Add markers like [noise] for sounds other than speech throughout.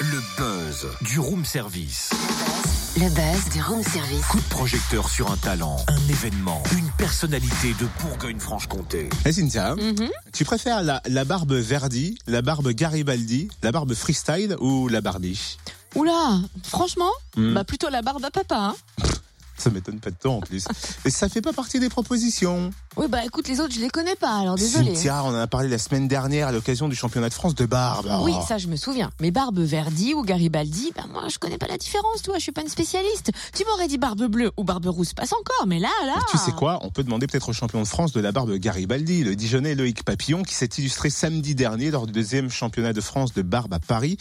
Le buzz du room service. Le buzz du room service. Coup de projecteur sur un talent, un événement, une personnalité de Bourgogne-Franche-Comté. Hey Cynthia, Mhm. tu préfères la, la barbe Verdi, la barbe Garibaldi, la barbe freestyle ou la Barbie? Oula, franchement, Hmm. bah plutôt la barbe à papa. Hein Ça m'étonne pas de toi en plus. [laughs] Et ça fait pas partie des propositions. Oui, bah écoute, les autres, je les connais pas, alors désolé. Cynthia, on en a parlé la semaine dernière à l'occasion du championnat de France de barbe. Oui, Oh. ça je me souviens. Mais Barbe Verdi ou Garibaldi, bah moi je connais pas la différence, toi, je suis pas une spécialiste. Tu m'aurais dit Barbe Bleue ou Barbe Rousse, passe encore, mais là, là. Mais Tu sais quoi On peut demander peut-être au champion de France de la barbe Garibaldi, le Dijonais Loïc Papillon, qui s'est illustré samedi dernier lors du deuxième championnat de France de barbe à Paris,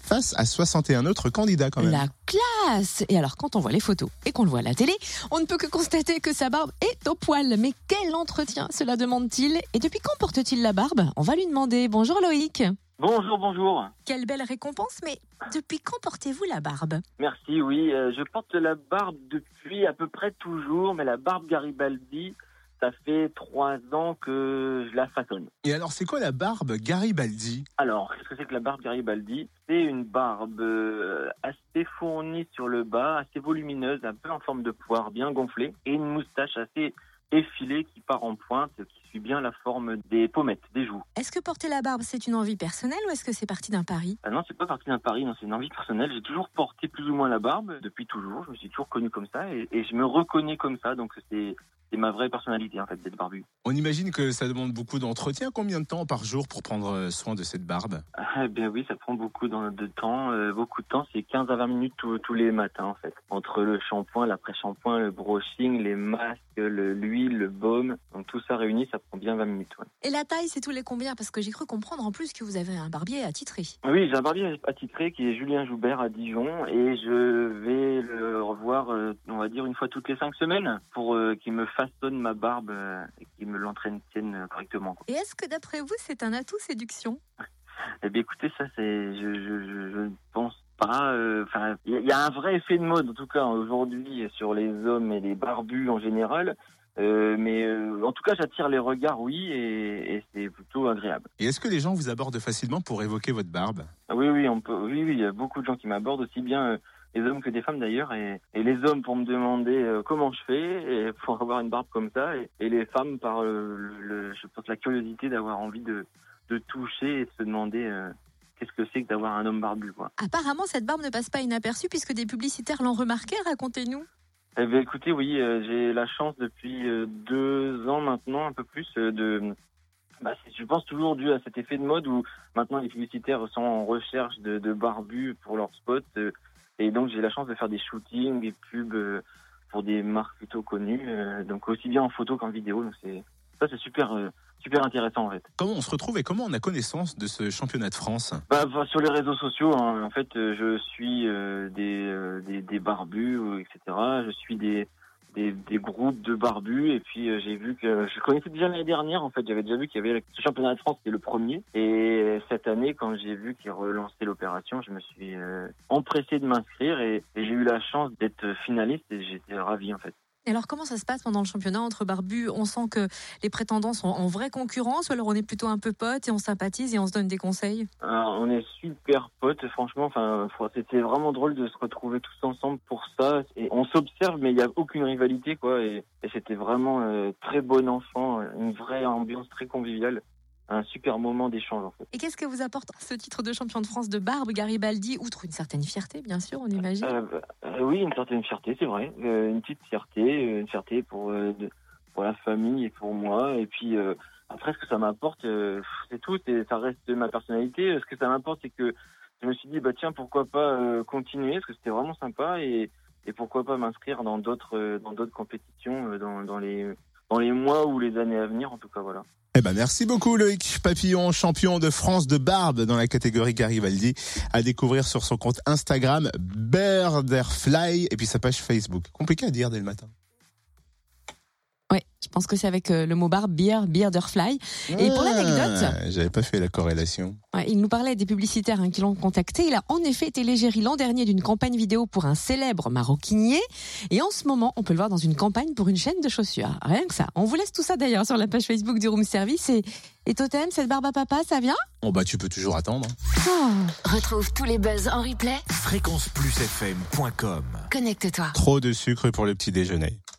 face à 61 autres candidats quand même. La classe Et alors, quand on voit les photos et qu'on le voit à la télé, on ne peut que constater que sa barbe est au poil. Mais quel entretien cela demande-t-il Et depuis quand porte-t-il la barbe On va lui demander. Bonjour Loïc. Bonjour, bonjour. Quelle belle récompense, mais depuis quand portez-vous la barbe Merci, oui. euh, je porte la barbe depuis à peu près toujours, mais la barbe Garibaldi, ça fait trois ans que je la façonne. Et alors, c'est quoi la barbe Garibaldi Alors, qu'est-ce que c'est que la barbe Garibaldi C'est une barbe euh, assez fournie sur le bas, assez volumineuse, un peu en forme de poire, bien gonflée, et une moustache assez effilée qui part en pointe, qui suit bien la forme des pommettes, des joues. Est-ce que porter la barbe, c'est une envie personnelle ou est-ce que c'est parti d'un pari? Ah non, c'est pas parti d'un pari, non, c'est une envie personnelle. J'ai toujours porté plus ou moins la barbe depuis toujours. Je me suis toujours connu comme ça et, et je me reconnais comme ça. Donc c'est c'est ma vraie personnalité en fait d'être barbu. On imagine que ça demande beaucoup d'entretien. Combien de temps par jour pour prendre euh, soin de cette barbe? Ah, eh bien oui, ça prend beaucoup dans- de temps. euh, beaucoup de temps, c'est 15 à 20 minutes tous- tous les matins en fait. Entre le shampoing, l'après-shampoing, le brushing, les masques, le- l'huile, le baume. Donc tout ça réuni, ça prend bien 20 minutes. ouais. Et la taille, c'est tous les combien? Parce que j'ai cru comprendre en plus que vous avez un barbier attitré. Oui, j'ai un barbier attitré qui est Julien Joubert à Dijon et je vais le revoir, euh, on va dire, une fois toutes les cinq semaines pour euh, qu'il me façonne ma barbe euh, et qu'il me euh, correctement. quoi. Et est-ce que d'après vous, c'est un atout séduction? Eh bien, écoutez, ça, c'est, je, je, je, je pense pas. euh, Enfin, il y a- un vrai effet de mode, en tout cas, aujourd'hui, sur les hommes et les barbus en général. Euh, mais euh, en tout cas, j'attire les regards, oui, et, et c'est plutôt agréable. Et est-ce que les gens vous abordent facilement pour évoquer votre barbe? Oui, oui, on peut. Oui, oui, il y a beaucoup de gens qui m'abordent aussi bien euh, les hommes que des femmes d'ailleurs, et, et les hommes pour me demander comment je fais et [laughs] pour avoir une barbe comme ça, et, et les femmes par le, le- je pense la curiosité d'avoir envie de, de toucher et de se demander qu'est-ce que c'est que d'avoir un homme barbu, quoi. Apparemment, cette barbe ne passe pas inaperçue puisque des publicitaires l'ont remarqué. Racontez-nous. Eh bien, écoutez, oui, euh, j'ai la chance depuis euh, deux ans maintenant, un peu plus, euh, de. Bah, je pense toujours dû à cet effet de mode où maintenant les publicitaires sont en recherche de, de barbus pour leurs spots. et donc, j'ai la chance de faire des shootings, des pubs pour des marques plutôt connues. donc, aussi bien en photo qu'en vidéo. Donc, c'est ça, c'est super, super intéressant en fait. Comment on se retrouve et comment on a connaissance de ce championnat de France? Bah, bah, sur les réseaux sociaux, hein, en fait, euh, je suis euh, des, euh, des, des barbus, euh, etc. Je suis des, des, des groupes de barbus et puis euh, j'ai vu que je connaissais déjà l'année dernière. En fait, j'avais déjà vu qu'il y avait ce championnat de France qui est le premier. Et cette année, quand j'ai vu qu'ils relançaient l'opération, je me suis euh, empressé de m'inscrire et, et j'ai eu la chance d'être finaliste et j'étais ravi en fait. Et alors, comment ça se passe pendant le championnat entre barbus? On sent que les prétendants sont en vraie concurrence ou alors on est plutôt un peu potes et on sympathise et on se donne des conseils? Alors, on est super potes, franchement. C'était vraiment drôle de se retrouver tous ensemble pour ça. Et on s'observe, mais il n'y a aucune rivalité, quoi. Et, et c'était vraiment euh, très bon enfant, une vraie ambiance très conviviale, un super moment d'échange, en fait. Et qu'est-ce que vous apporte ce titre de champion de France de barbe, Garibaldi Outre une certaine fierté, bien sûr, on imagine. Euh, euh, oui, une certaine fierté, c'est vrai, Euh, une petite fierté, une fierté pour de- pour la famille et pour moi. Et puis après, ce que ça m'apporte, c'est tout. c'est- Ça reste ma personnalité. Ce que ça m'apporte, c'est que je me suis dit, bah tiens, pourquoi pas continuer, parce que c'était vraiment sympa, et, et pourquoi pas m'inscrire dans d'autres dans d'autres compétitions dans, dans les dans les mois ou les années à venir, en tout cas, voilà. Eh ben merci beaucoup Loïc Papillon, champion de France de barbe dans la catégorie Garibaldi, à découvrir sur son compte Instagram Birderfly et puis sa page Facebook. Compliqué à dire dès le matin. Je pense que c'est avec euh, le mot barbe, beer, bearderfly. Et pour l'anecdote, Ah, J'avais pas fait la corrélation. Il nous parlait des publicitaires hein, qui l'ont contacté. Il a en effet été l'égérie l'an dernier d'une campagne vidéo pour un célèbre maroquinier. Et en ce moment, on peut le voir dans une campagne pour une chaîne de chaussures. Rien que ça. On vous laisse tout ça d'ailleurs sur la page Facebook du Room Service. Et, et Totem, cette barbe à papa, ça vient? Bon bah tu peux toujours attendre. Oh. Retrouve tous les buzz en replay. Fréquenceplusfm.com Connecte-toi. Trop de sucre pour le petit déjeuner.